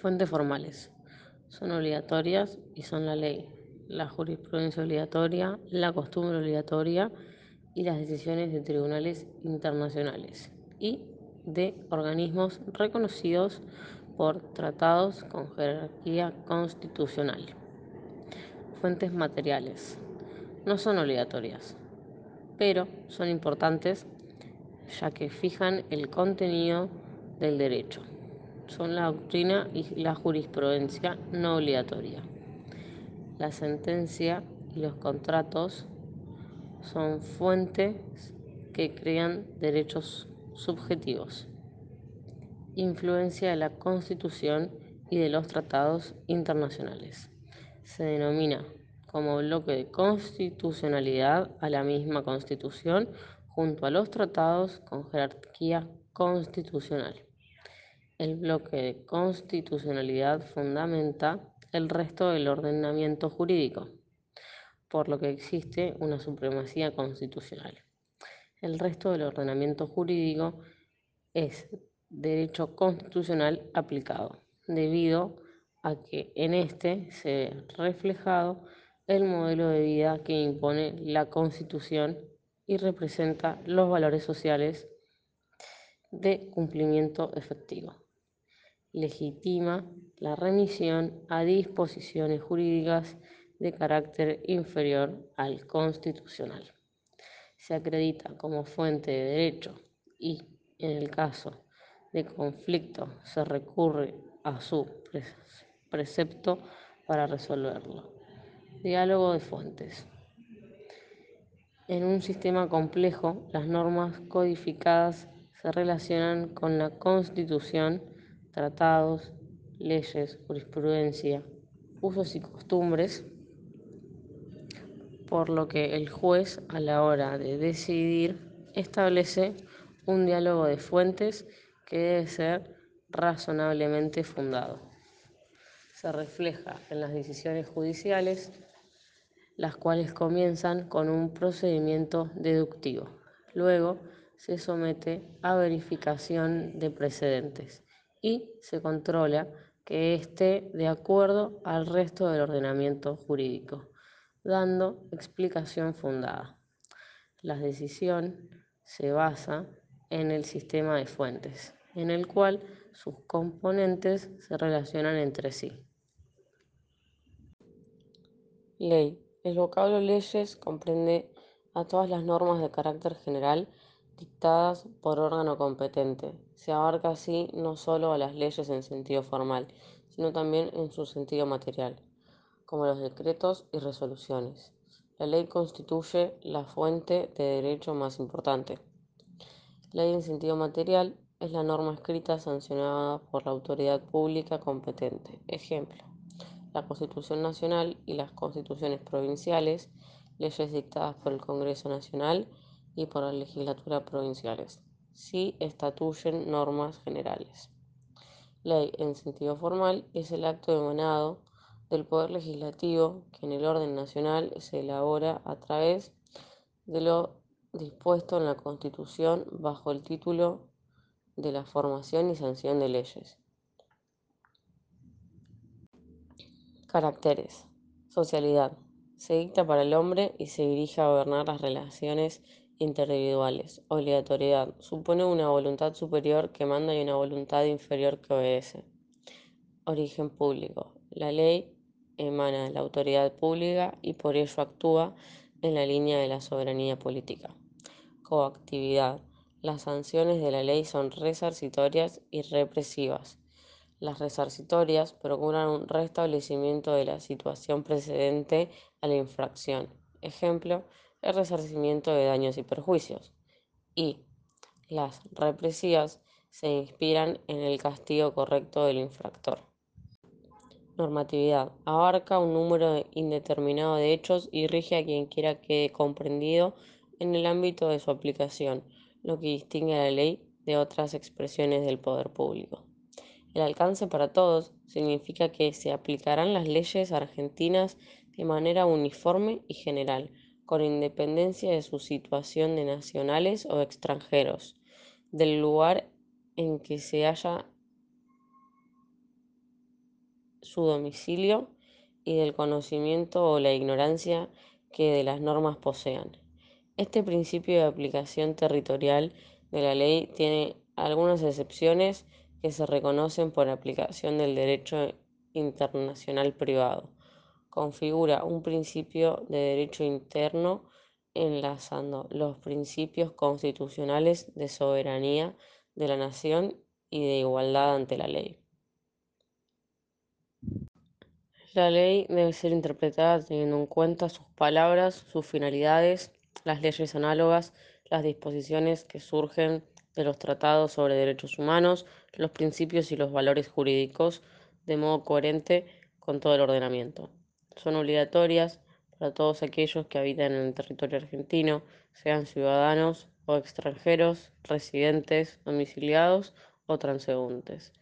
Fuentes formales. Son obligatorias y son la ley, la jurisprudencia obligatoria, la costumbre obligatoria y las decisiones de tribunales internacionales y de organismos reconocidos por tratados con jerarquía constitucional. Fuentes materiales. No son obligatorias, pero son importantes ya que fijan el contenido del derecho son la doctrina y la jurisprudencia no obligatoria. La sentencia y los contratos son fuentes que crean derechos subjetivos. Influencia de la Constitución y de los tratados internacionales. Se denomina como bloque de constitucionalidad a la misma Constitución junto a los tratados con jerarquía constitucional. El bloque de constitucionalidad fundamenta el resto del ordenamiento jurídico, por lo que existe una supremacía constitucional. El resto del ordenamiento jurídico es derecho constitucional aplicado, debido a que en este se ve reflejado el modelo de vida que impone la Constitución y representa los valores sociales de cumplimiento efectivo legitima la remisión a disposiciones jurídicas de carácter inferior al constitucional. Se acredita como fuente de derecho y, en el caso de conflicto, se recurre a su precepto para resolverlo. Diálogo de fuentes. En un sistema complejo, las normas codificadas se relacionan con la Constitución tratados, leyes, jurisprudencia, usos y costumbres, por lo que el juez a la hora de decidir establece un diálogo de fuentes que debe ser razonablemente fundado. Se refleja en las decisiones judiciales, las cuales comienzan con un procedimiento deductivo. Luego se somete a verificación de precedentes y se controla que esté de acuerdo al resto del ordenamiento jurídico, dando explicación fundada. La decisión se basa en el sistema de fuentes, en el cual sus componentes se relacionan entre sí. Ley. El vocablo leyes comprende a todas las normas de carácter general dictadas por órgano competente. Se abarca así no solo a las leyes en sentido formal, sino también en su sentido material, como los decretos y resoluciones. La ley constituye la fuente de derecho más importante. Ley en sentido material es la norma escrita sancionada por la autoridad pública competente. Ejemplo, la Constitución Nacional y las constituciones provinciales, leyes dictadas por el Congreso Nacional y por las legislaturas provinciales, si estatuyen normas generales. Ley en sentido formal es el acto emanado del Poder Legislativo que en el orden nacional se elabora a través de lo dispuesto en la Constitución bajo el título de la formación y sanción de leyes. Caracteres. Socialidad. Se dicta para el hombre y se dirige a gobernar las relaciones Interindividuales. Obligatoriedad. Supone una voluntad superior que manda y una voluntad inferior que obedece. Origen público. La ley emana de la autoridad pública y por ello actúa en la línea de la soberanía política. Coactividad. Las sanciones de la ley son resarcitorias y represivas. Las resarcitorias procuran un restablecimiento de la situación precedente a la infracción. Ejemplo, el resarcimiento de daños y perjuicios, y las represivas se inspiran en el castigo correcto del infractor. Normatividad. Abarca un número indeterminado de hechos y rige a quien quiera quede comprendido en el ámbito de su aplicación, lo que distingue a la ley de otras expresiones del poder público. El alcance para todos significa que se aplicarán las leyes argentinas de manera uniforme y general, con independencia de su situación de nacionales o extranjeros, del lugar en que se haya su domicilio y del conocimiento o la ignorancia que de las normas posean. Este principio de aplicación territorial de la ley tiene algunas excepciones que se reconocen por aplicación del derecho internacional privado. Configura un principio de derecho interno enlazando los principios constitucionales de soberanía de la nación y de igualdad ante la ley. La ley debe ser interpretada teniendo en cuenta sus palabras, sus finalidades, las leyes análogas, las disposiciones que surgen de los tratados sobre derechos humanos, los principios y los valores jurídicos, de modo coherente con todo el ordenamiento. Son obligatorias para todos aquellos que habitan en el territorio argentino, sean ciudadanos o extranjeros, residentes, domiciliados o transeúntes.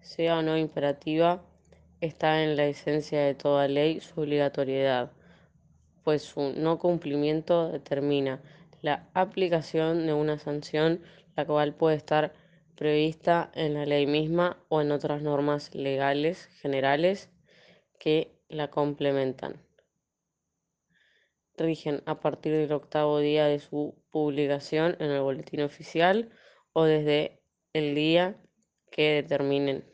Sea o no imperativa, está en la esencia de toda ley su obligatoriedad, pues su no cumplimiento determina la aplicación de una sanción, la cual puede estar prevista en la ley misma o en otras normas legales generales que la complementan. Rigen a partir del octavo día de su publicación en el boletín oficial o desde el día que determinen.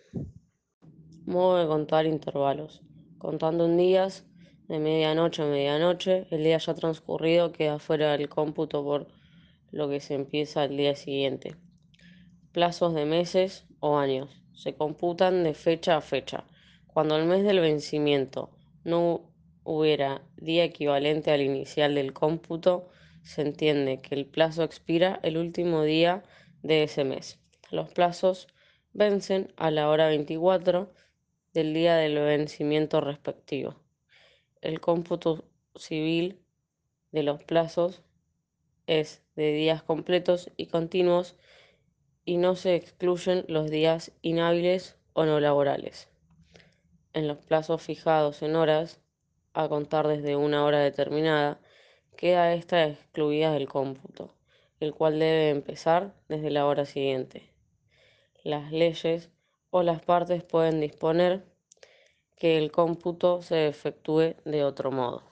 Modo de contar intervalos. Contando en días, de medianoche a medianoche, el día ya transcurrido queda fuera del cómputo por lo que se empieza el día siguiente. Plazos de meses o años. Se computan de fecha a fecha. Cuando el mes del vencimiento no hubiera día equivalente al inicial del cómputo, se entiende que el plazo expira el último día de ese mes. Los plazos vencen a la hora 24 del día del vencimiento respectivo el cómputo civil de los plazos es de días completos y continuos y no se excluyen los días inhábiles o no laborales. En los plazos fijados en horas, a contar desde una hora determinada, queda esta excluida del cómputo, el cual debe empezar desde la hora siguiente. Las leyes o las partes pueden disponer que el cómputo se efectúe de otro modo.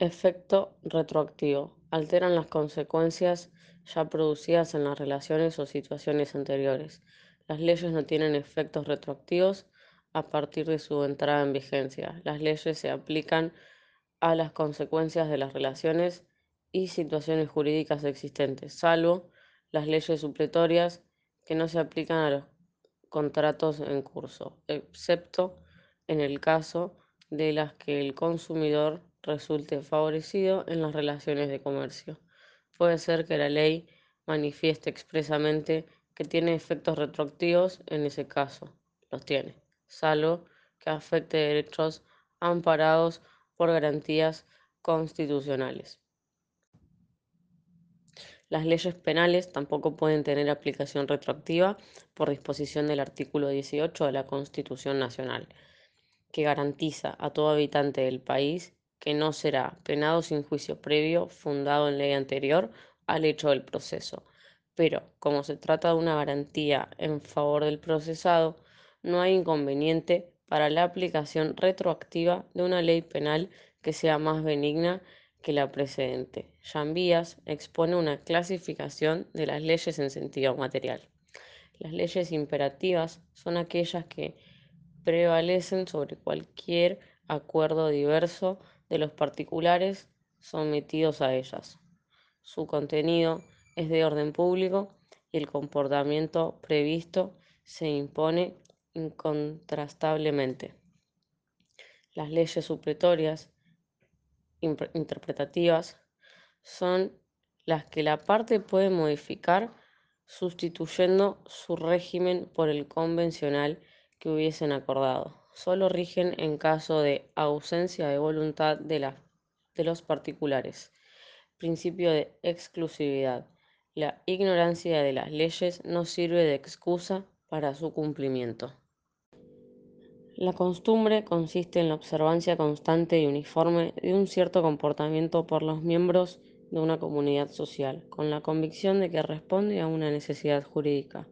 Efecto retroactivo. Alteran las consecuencias ya producidas en las relaciones o situaciones anteriores. Las leyes no tienen efectos retroactivos a partir de su entrada en vigencia. Las leyes se aplican a las consecuencias de las relaciones y situaciones jurídicas existentes, salvo las leyes supletorias que no se aplican a los contratos en curso, excepto en el caso de las que el consumidor resulte favorecido en las relaciones de comercio. Puede ser que la ley manifieste expresamente que tiene efectos retroactivos en ese caso. Los tiene, salvo que afecte derechos amparados por garantías constitucionales. Las leyes penales tampoco pueden tener aplicación retroactiva por disposición del artículo 18 de la Constitución Nacional que garantiza a todo habitante del país que no será penado sin juicio previo fundado en ley anterior al hecho del proceso. Pero, como se trata de una garantía en favor del procesado, no hay inconveniente para la aplicación retroactiva de una ley penal que sea más benigna que la precedente. Vías expone una clasificación de las leyes en sentido material. Las leyes imperativas son aquellas que prevalecen sobre cualquier acuerdo diverso de los particulares sometidos a ellas. Su contenido es de orden público y el comportamiento previsto se impone incontrastablemente. Las leyes supletorias interpretativas son las que la parte puede modificar sustituyendo su régimen por el convencional que hubiesen acordado. Solo rigen en caso de ausencia de voluntad de, de los particulares. Principio de exclusividad. La ignorancia de las leyes no sirve de excusa para su cumplimiento. La costumbre consiste en la observancia constante y uniforme de un cierto comportamiento por los miembros de una comunidad social, con la convicción de que responde a una necesidad jurídica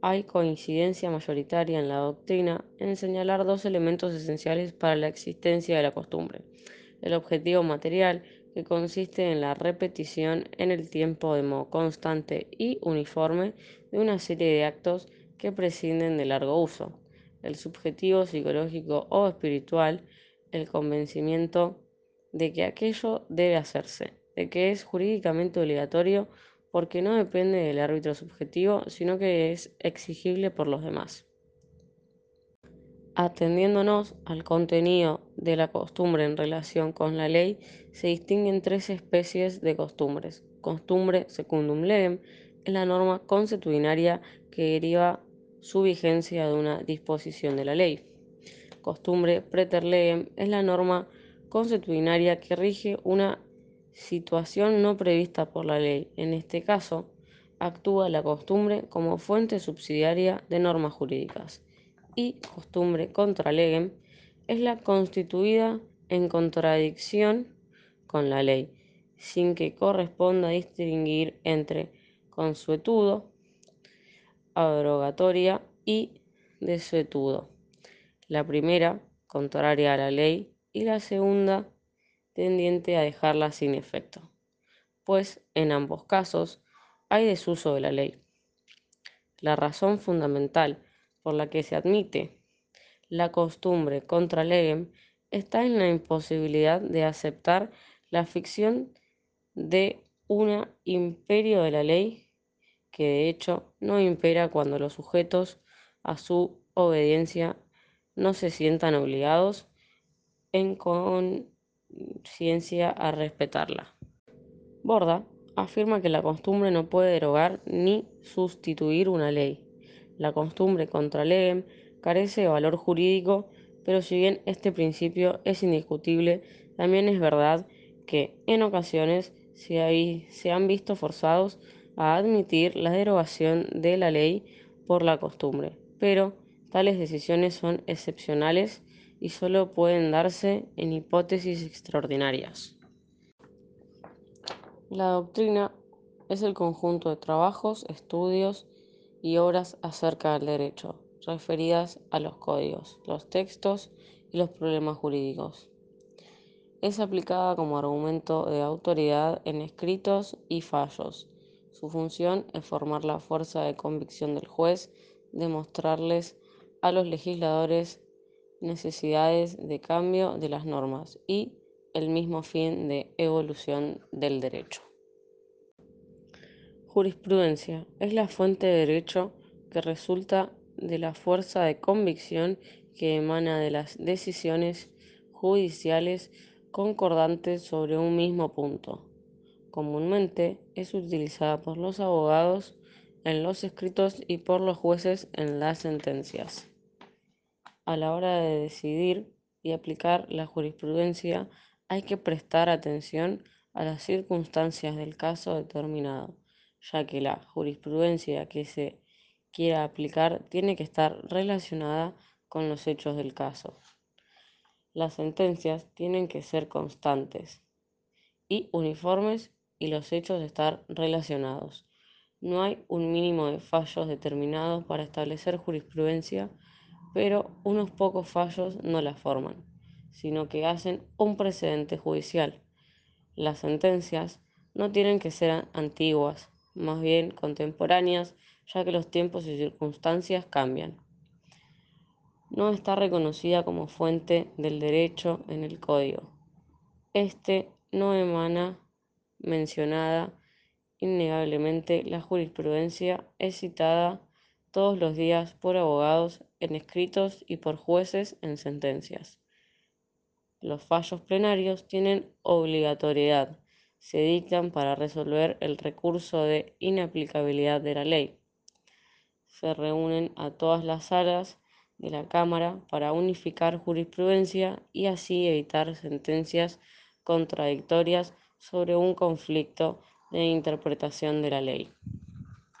hay coincidencia mayoritaria en la doctrina en señalar dos elementos esenciales para la existencia de la costumbre. El objetivo material, que consiste en la repetición en el tiempo de modo constante y uniforme de una serie de actos que prescinden de largo uso. El subjetivo psicológico o espiritual, el convencimiento de que aquello debe hacerse, de que es jurídicamente obligatorio porque no depende del árbitro subjetivo, sino que es exigible por los demás. Atendiéndonos al contenido de la costumbre en relación con la ley, se distinguen tres especies de costumbres. Costumbre secundum legem es la norma consuetudinaria que deriva su vigencia de una disposición de la ley. Costumbre preter legem es la norma consuetudinaria que rige una situación no prevista por la ley. En este caso, actúa la costumbre como fuente subsidiaria de normas jurídicas. Y costumbre contra legem es la constituida en contradicción con la ley, sin que corresponda distinguir entre consuetudo, abrogatoria y desuetudo. La primera, contraria a la ley, y la segunda, tendiente a dejarla sin efecto, pues en ambos casos hay desuso de la ley. La razón fundamental por la que se admite la costumbre contra legem está en la imposibilidad de aceptar la ficción de un imperio de la ley que de hecho no impera cuando los sujetos a su obediencia no se sientan obligados en con ciencia a respetarla. Borda afirma que la costumbre no puede derogar ni sustituir una ley. La costumbre contra legem carece de valor jurídico, pero si bien este principio es indiscutible, también es verdad que en ocasiones se, se han visto forzados a admitir la derogación de la ley por la costumbre, pero tales decisiones son excepcionales y solo pueden darse en hipótesis extraordinarias. La doctrina es el conjunto de trabajos, estudios y obras acerca del derecho, referidas a los códigos, los textos y los problemas jurídicos. Es aplicada como argumento de autoridad en escritos y fallos. Su función es formar la fuerza de convicción del juez, demostrarles a los legisladores necesidades de cambio de las normas y el mismo fin de evolución del derecho. Jurisprudencia es la fuente de derecho que resulta de la fuerza de convicción que emana de las decisiones judiciales concordantes sobre un mismo punto. Comúnmente es utilizada por los abogados en los escritos y por los jueces en las sentencias a la hora de decidir y aplicar la jurisprudencia hay que prestar atención a las circunstancias del caso determinado, ya que la jurisprudencia que se quiera aplicar tiene que estar relacionada con los hechos del caso. Las sentencias tienen que ser constantes y uniformes y los hechos estar relacionados. No hay un mínimo de fallos determinados para establecer jurisprudencia pero unos pocos fallos no la forman, sino que hacen un precedente judicial. Las sentencias no tienen que ser antiguas, más bien contemporáneas, ya que los tiempos y circunstancias cambian. No está reconocida como fuente del derecho en el código. Este no emana mencionada innegablemente la jurisprudencia es citada todos los días por abogados en escritos y por jueces en sentencias. Los fallos plenarios tienen obligatoriedad, se dictan para resolver el recurso de inaplicabilidad de la ley. Se reúnen a todas las salas de la Cámara para unificar jurisprudencia y así evitar sentencias contradictorias sobre un conflicto de interpretación de la ley.